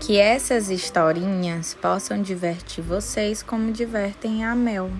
Que essas historinhas possam divertir vocês como divertem a Mel.